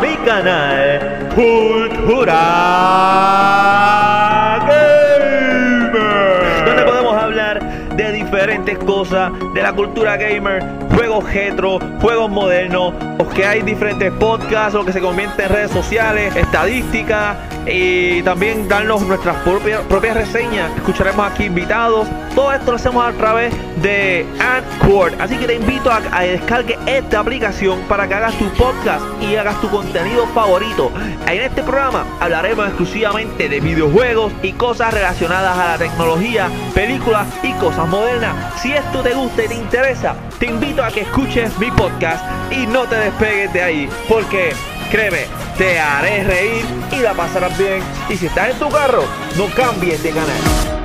mi canal Cultura Gamer, donde podemos hablar de diferentes cosas de la cultura gamer, juegos retro, juegos modernos, que hay diferentes podcasts, lo que se convierte en redes sociales, estadísticas y también darnos nuestras propias, propias reseñas. Escucharemos aquí invitados. Todo esto lo hacemos a través de Anchor. Así que te invito a, a descargue esta aplicación para que hagas tu podcast y hagas tu contenido favorito. En este programa hablaremos exclusivamente de videojuegos y cosas relacionadas a la tecnología, películas y cosas modernas. Si esto te gusta y te interesa, te invito a que escuches mi podcast y no te despegues de ahí, porque créeme, te haré reír y la pasarás bien. Y si estás en tu carro, no cambies de canal.